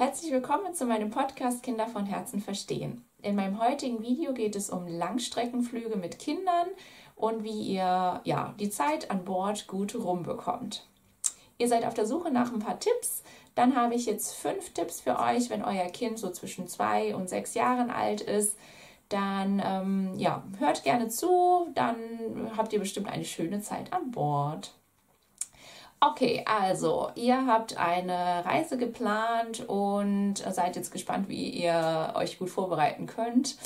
Herzlich willkommen zu meinem Podcast Kinder von Herzen verstehen. In meinem heutigen Video geht es um Langstreckenflüge mit Kindern und wie ihr ja, die Zeit an Bord gut rumbekommt. Ihr seid auf der Suche nach ein paar Tipps. Dann habe ich jetzt fünf Tipps für euch, wenn euer Kind so zwischen zwei und sechs Jahren alt ist. Dann ähm, ja, hört gerne zu, dann habt ihr bestimmt eine schöne Zeit an Bord. Okay, also ihr habt eine Reise geplant und seid jetzt gespannt, wie ihr euch gut vorbereiten könnt.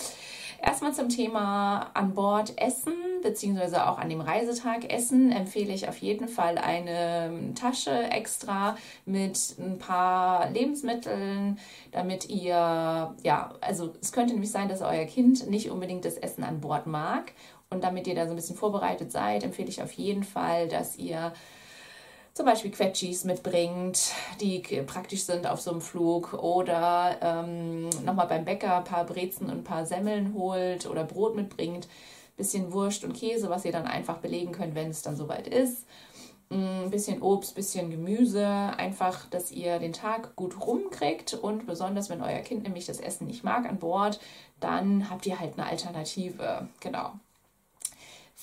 Erstmal zum Thema an Bord Essen, beziehungsweise auch an dem Reisetag Essen, empfehle ich auf jeden Fall eine Tasche extra mit ein paar Lebensmitteln, damit ihr, ja, also es könnte nämlich sein, dass euer Kind nicht unbedingt das Essen an Bord mag. Und damit ihr da so ein bisschen vorbereitet seid, empfehle ich auf jeden Fall, dass ihr zum Beispiel Quetschis mitbringt, die praktisch sind auf so einem Flug oder ähm, nochmal beim Bäcker ein paar Brezen und ein paar Semmeln holt oder Brot mitbringt, bisschen Wurst und Käse, was ihr dann einfach belegen könnt, wenn es dann soweit ist. Ein mm, bisschen Obst, bisschen Gemüse, einfach, dass ihr den Tag gut rumkriegt und besonders wenn euer Kind nämlich das Essen nicht mag an Bord, dann habt ihr halt eine Alternative. Genau.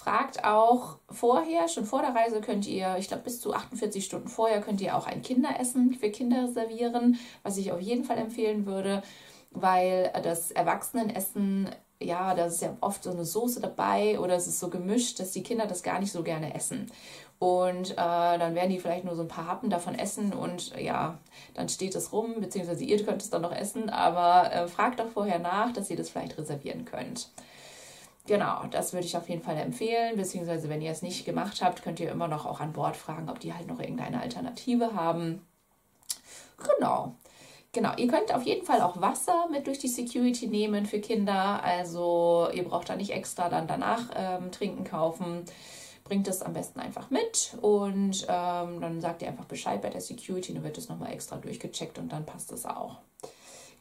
Fragt auch vorher, schon vor der Reise könnt ihr, ich glaube bis zu 48 Stunden vorher könnt ihr auch ein Kinderessen für Kinder reservieren, was ich auf jeden Fall empfehlen würde, weil das Erwachsenenessen, ja, da ist ja oft so eine Soße dabei oder es ist so gemischt, dass die Kinder das gar nicht so gerne essen. Und äh, dann werden die vielleicht nur so ein paar Happen davon essen und ja, dann steht es rum, beziehungsweise ihr könnt es dann noch essen, aber äh, fragt doch vorher nach, dass ihr das vielleicht reservieren könnt. Genau, das würde ich auf jeden Fall empfehlen. Beziehungsweise, wenn ihr es nicht gemacht habt, könnt ihr immer noch auch an Bord fragen, ob die halt noch irgendeine Alternative haben. Genau. Genau, ihr könnt auf jeden Fall auch Wasser mit durch die Security nehmen für Kinder. Also ihr braucht da nicht extra dann danach ähm, Trinken kaufen. Bringt es am besten einfach mit und ähm, dann sagt ihr einfach Bescheid bei der Security, dann wird es nochmal extra durchgecheckt und dann passt es auch.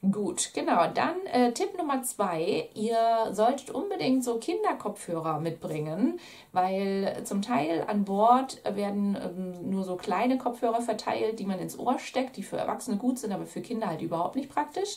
Gut, genau. Dann äh, Tipp Nummer zwei. Ihr solltet unbedingt so Kinderkopfhörer mitbringen, weil zum Teil an Bord werden ähm, nur so kleine Kopfhörer verteilt, die man ins Ohr steckt, die für Erwachsene gut sind, aber für Kinder halt überhaupt nicht praktisch.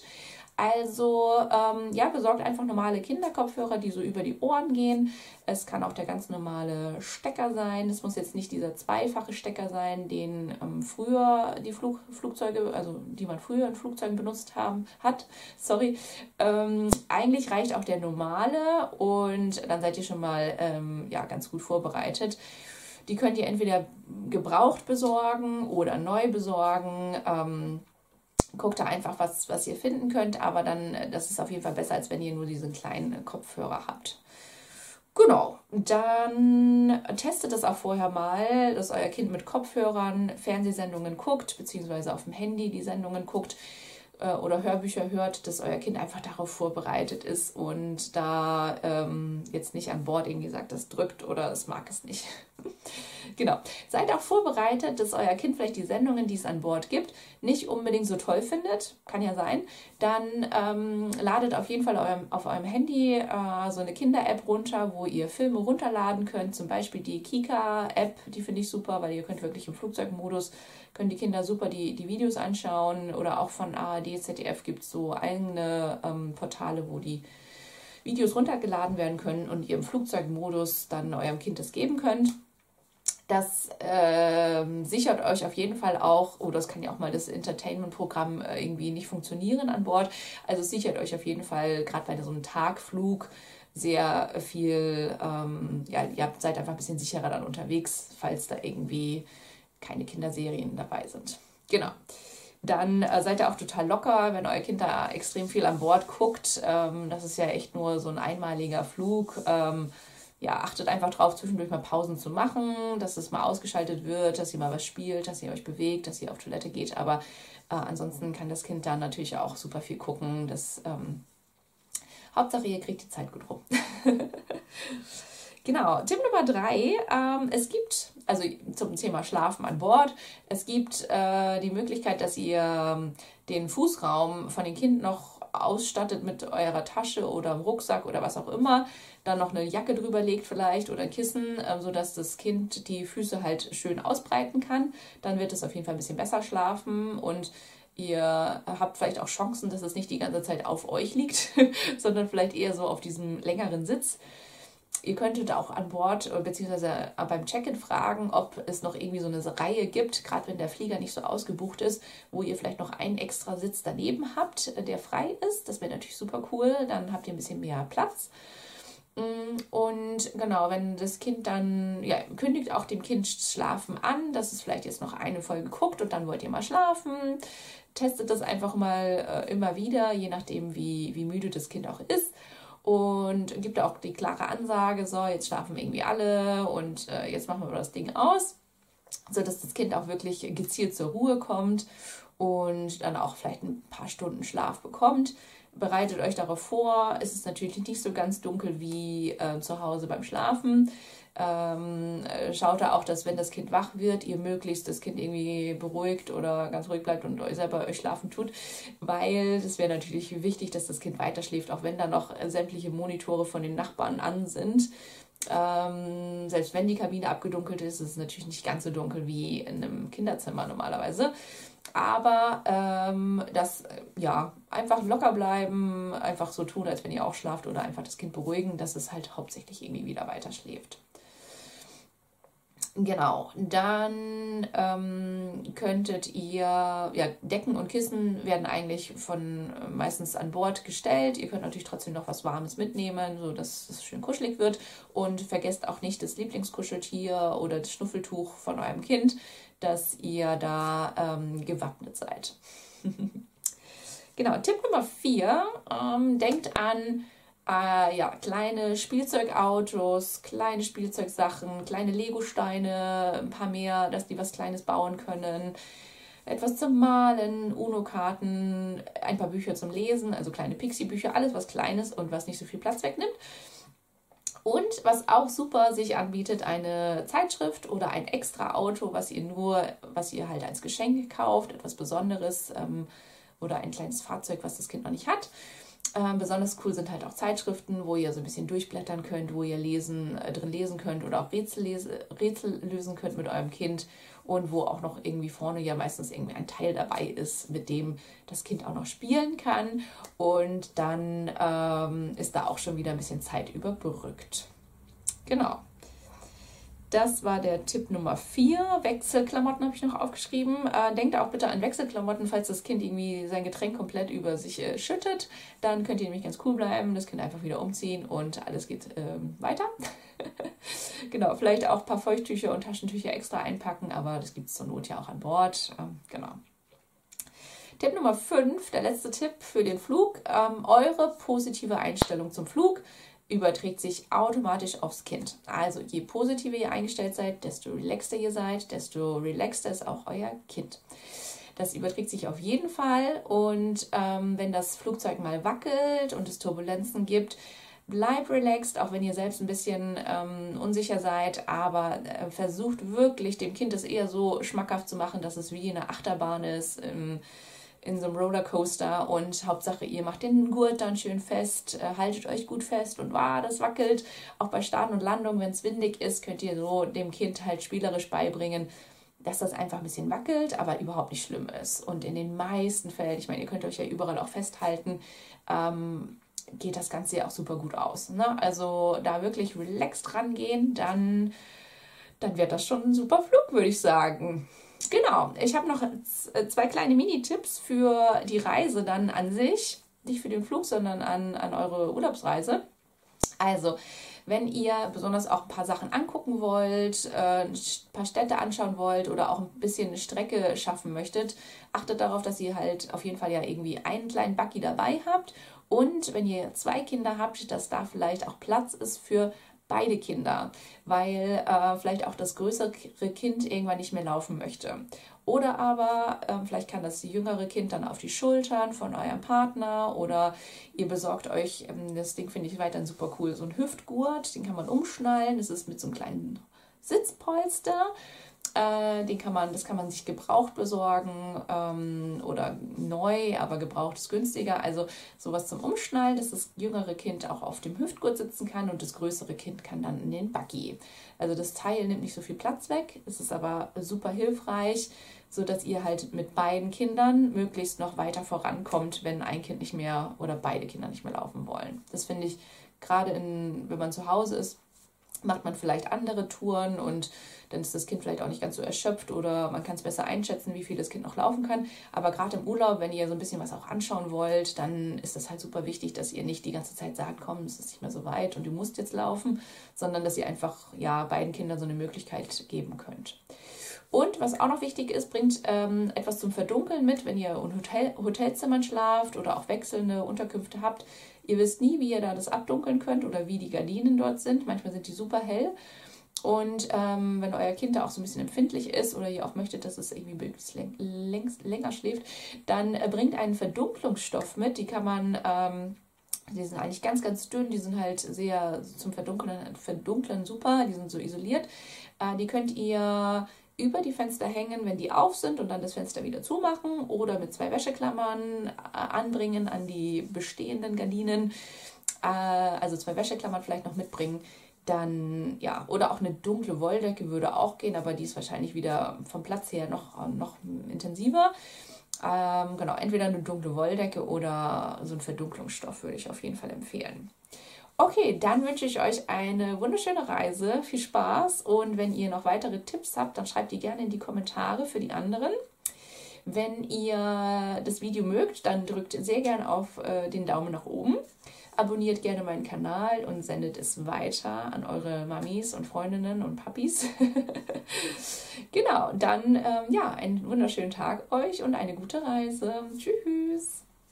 Also ähm, ja, besorgt einfach normale Kinderkopfhörer, die so über die Ohren gehen. Es kann auch der ganz normale Stecker sein. Es muss jetzt nicht dieser zweifache Stecker sein, den ähm, früher die Flug Flugzeuge, also die man früher in Flugzeugen benutzt haben, hat. Sorry. Ähm, eigentlich reicht auch der normale und dann seid ihr schon mal ähm, ja, ganz gut vorbereitet. Die könnt ihr entweder gebraucht besorgen oder neu besorgen. Guckt da einfach, was, was ihr finden könnt, aber dann, äh, das ist auf jeden Fall besser, als wenn ihr nur diesen kleinen äh, Kopfhörer habt. Genau, dann testet es auch vorher mal, dass euer Kind mit Kopfhörern Fernsehsendungen guckt, beziehungsweise auf dem Handy die Sendungen guckt äh, oder Hörbücher hört, dass euer Kind einfach darauf vorbereitet ist und da ähm, jetzt nicht an Bord irgendwie sagt, das drückt oder es mag es nicht. Genau. Seid auch vorbereitet, dass euer Kind vielleicht die Sendungen, die es an Bord gibt, nicht unbedingt so toll findet. Kann ja sein. Dann ähm, ladet auf jeden Fall eurem, auf eurem Handy äh, so eine Kinder-App runter, wo ihr Filme runterladen könnt. Zum Beispiel die Kika-App, die finde ich super, weil ihr könnt wirklich im Flugzeugmodus, können die Kinder super die, die Videos anschauen. Oder auch von ARD, ZDF gibt es so eigene ähm, Portale, wo die Videos runtergeladen werden können und ihr im Flugzeugmodus dann eurem Kind das geben könnt. Das äh, sichert euch auf jeden Fall auch, oder oh, es kann ja auch mal das Entertainment-Programm äh, irgendwie nicht funktionieren an Bord. Also sichert euch auf jeden Fall, gerade bei so einem Tagflug, sehr viel, ähm, ja, ihr seid einfach ein bisschen sicherer dann unterwegs, falls da irgendwie keine Kinderserien dabei sind. Genau. Dann äh, seid ihr auch total locker, wenn euer Kind da extrem viel an Bord guckt. Ähm, das ist ja echt nur so ein einmaliger Flug. Ähm, ja, achtet einfach drauf, zwischendurch mal Pausen zu machen, dass es mal ausgeschaltet wird, dass ihr mal was spielt, dass ihr euch bewegt, dass ihr auf Toilette geht. Aber äh, ansonsten kann das Kind dann natürlich auch super viel gucken. Das, ähm, Hauptsache, ihr kriegt die Zeit gut rum. genau, Tipp Nummer drei. Ähm, es gibt, also zum Thema Schlafen an Bord, es gibt äh, die Möglichkeit, dass ihr ähm, den Fußraum von den Kindern noch ausstattet mit eurer Tasche oder Rucksack oder was auch immer, dann noch eine Jacke drüber legt vielleicht oder ein Kissen, äh, sodass das Kind die Füße halt schön ausbreiten kann. Dann wird es auf jeden Fall ein bisschen besser schlafen und Ihr habt vielleicht auch Chancen, dass es nicht die ganze Zeit auf euch liegt, sondern vielleicht eher so auf diesem längeren Sitz. Ihr könntet auch an Bord äh, bzw. beim Check-in fragen, ob es noch irgendwie so eine Reihe gibt, gerade wenn der Flieger nicht so ausgebucht ist, wo ihr vielleicht noch einen extra Sitz daneben habt, der frei ist. Das wäre natürlich super cool. Dann habt ihr ein bisschen mehr Platz. Mm, und genau, wenn das Kind dann, ja, kündigt auch dem Kind Schlafen an, dass es vielleicht jetzt noch eine Folge guckt und dann wollt ihr mal schlafen. Testet das einfach mal äh, immer wieder, je nachdem, wie, wie müde das Kind auch ist und gibt auch die klare Ansage, so, jetzt schlafen irgendwie alle und äh, jetzt machen wir das Ding aus, sodass das Kind auch wirklich gezielt zur Ruhe kommt und dann auch vielleicht ein paar Stunden Schlaf bekommt. Bereitet euch darauf vor. Es ist natürlich nicht so ganz dunkel wie äh, zu Hause beim Schlafen. Ähm, schaut da auch, dass wenn das Kind wach wird, ihr möglichst das Kind irgendwie beruhigt oder ganz ruhig bleibt und euch selber euch schlafen tut, weil es wäre natürlich wichtig, dass das Kind weiter schläft, auch wenn da noch sämtliche Monitore von den Nachbarn an sind. Ähm, selbst wenn die Kabine abgedunkelt ist, ist es natürlich nicht ganz so dunkel wie in einem Kinderzimmer normalerweise. Aber ähm, das, ja, einfach locker bleiben, einfach so tun, als wenn ihr auch schlaft oder einfach das Kind beruhigen, dass es halt hauptsächlich irgendwie wieder weiter schläft. Genau, dann ähm, könntet ihr, ja, Decken und Kissen werden eigentlich von äh, meistens an Bord gestellt. Ihr könnt natürlich trotzdem noch was Warmes mitnehmen, so dass es schön kuschelig wird. Und vergesst auch nicht das Lieblingskuscheltier oder das Schnuffeltuch von eurem Kind, dass ihr da ähm, gewappnet seid. genau, Tipp Nummer vier, ähm, denkt an äh, ja, kleine Spielzeugautos, kleine Spielzeugsachen, kleine Legosteine, ein paar mehr, dass die was Kleines bauen können, etwas zum Malen, UNO-Karten, ein paar Bücher zum Lesen, also kleine Pixie-Bücher, alles was Kleines und was nicht so viel Platz wegnimmt. Und was auch super sich anbietet, eine Zeitschrift oder ein extra Auto, was ihr nur, was ihr halt als Geschenk kauft, etwas Besonderes ähm, oder ein kleines Fahrzeug, was das Kind noch nicht hat. Ähm, besonders cool sind halt auch Zeitschriften, wo ihr so ein bisschen durchblättern könnt, wo ihr lesen, äh, drin lesen könnt oder auch Rätsel, lese, Rätsel lösen könnt mit eurem Kind und wo auch noch irgendwie vorne ja meistens irgendwie ein Teil dabei ist, mit dem das Kind auch noch spielen kann. Und dann ähm, ist da auch schon wieder ein bisschen Zeit überbrückt. Genau. Das war der Tipp Nummer 4. Wechselklamotten habe ich noch aufgeschrieben. Äh, denkt auch bitte an Wechselklamotten, falls das Kind irgendwie sein Getränk komplett über sich äh, schüttet. Dann könnt ihr nämlich ganz cool bleiben, das Kind einfach wieder umziehen und alles geht ähm, weiter. genau, vielleicht auch ein paar Feuchttücher und Taschentücher extra einpacken, aber das gibt es zur Not ja auch an Bord. Ähm, genau. Tipp Nummer 5, der letzte Tipp für den Flug. Ähm, eure positive Einstellung zum Flug überträgt sich automatisch aufs Kind. Also je positiver ihr eingestellt seid, desto relaxter ihr seid, desto relaxter ist auch euer Kind. Das überträgt sich auf jeden Fall und ähm, wenn das Flugzeug mal wackelt und es Turbulenzen gibt, bleibt relaxed, auch wenn ihr selbst ein bisschen ähm, unsicher seid, aber äh, versucht wirklich dem Kind das eher so schmackhaft zu machen, dass es wie eine Achterbahn ist. Ähm, in so einem Rollercoaster und Hauptsache ihr macht den Gurt dann schön fest, äh, haltet euch gut fest und wow, das wackelt. Auch bei Start und Landung, wenn es windig ist, könnt ihr so dem Kind halt spielerisch beibringen, dass das einfach ein bisschen wackelt, aber überhaupt nicht schlimm ist. Und in den meisten Fällen, ich meine, ihr könnt euch ja überall auch festhalten, ähm, geht das Ganze ja auch super gut aus. Ne? Also da wirklich relaxed rangehen, dann, dann wird das schon ein super Flug, würde ich sagen. Genau, ich habe noch äh, zwei kleine Mini-Tipps für die Reise dann an sich. Nicht für den Flug, sondern an, an eure Urlaubsreise. Also, wenn ihr besonders auch ein paar Sachen angucken wollt, äh, ein paar Städte anschauen wollt oder auch ein bisschen eine Strecke schaffen möchtet, achtet darauf, dass ihr halt auf jeden Fall ja irgendwie einen kleinen Buggy dabei habt. Und wenn ihr zwei Kinder habt, dass da vielleicht auch Platz ist für beide Kinder, weil äh, vielleicht auch das größere Kind irgendwann nicht mehr laufen möchte. Oder aber äh, vielleicht kann das jüngere Kind dann auf die Schultern von eurem Partner oder ihr besorgt euch, ähm, das Ding finde ich weiterhin super cool, so ein Hüftgurt, den kann man umschnallen, das ist mit so einem kleinen Sitzpolster. Äh, den kann man, das kann man sich gebraucht besorgen ähm, oder neu, aber gebraucht ist günstiger. Also sowas zum Umschnallen, dass das jüngere Kind auch auf dem Hüftgurt sitzen kann und das größere Kind kann dann in den Buggy. Also das Teil nimmt nicht so viel Platz weg, es ist aber super hilfreich, sodass ihr halt mit beiden Kindern möglichst noch weiter vorankommt, wenn ein Kind nicht mehr oder beide Kinder nicht mehr laufen wollen. Das finde ich gerade wenn man zu Hause ist, macht man vielleicht andere Touren und dann ist das Kind vielleicht auch nicht ganz so erschöpft oder man kann es besser einschätzen, wie viel das Kind noch laufen kann. Aber gerade im Urlaub, wenn ihr so ein bisschen was auch anschauen wollt, dann ist das halt super wichtig, dass ihr nicht die ganze Zeit sagt, komm, es ist nicht mehr so weit und du musst jetzt laufen, sondern dass ihr einfach ja beiden Kindern so eine Möglichkeit geben könnt. Und was auch noch wichtig ist, bringt ähm, etwas zum Verdunkeln mit, wenn ihr in Hotel Hotelzimmern schlaft oder auch wechselnde Unterkünfte habt. Ihr wisst nie, wie ihr da das abdunkeln könnt oder wie die Gardinen dort sind. Manchmal sind die super hell. Und ähm, wenn euer Kind da auch so ein bisschen empfindlich ist oder ihr auch möchtet, dass es irgendwie längst, länger schläft, dann äh, bringt einen Verdunklungsstoff mit. Die kann man, ähm, die sind eigentlich ganz, ganz dünn, die sind halt sehr zum Verdunklen, Verdunklen super, die sind so isoliert. Äh, die könnt ihr über die Fenster hängen, wenn die auf sind und dann das Fenster wieder zumachen oder mit zwei Wäscheklammern äh, anbringen an die bestehenden Gardinen. Äh, also zwei Wäscheklammern vielleicht noch mitbringen. Dann, ja, oder auch eine dunkle Wolldecke würde auch gehen, aber die ist wahrscheinlich wieder vom Platz her noch, noch intensiver. Ähm, genau, entweder eine dunkle Wolldecke oder so ein Verdunklungsstoff würde ich auf jeden Fall empfehlen. Okay, dann wünsche ich euch eine wunderschöne Reise. Viel Spaß. Und wenn ihr noch weitere Tipps habt, dann schreibt die gerne in die Kommentare für die anderen. Wenn ihr das Video mögt, dann drückt sehr gerne auf äh, den Daumen nach oben. Abonniert gerne meinen Kanal und sendet es weiter an eure Mamis und Freundinnen und Papis. genau, dann ähm, ja, einen wunderschönen Tag euch und eine gute Reise. Tschüss.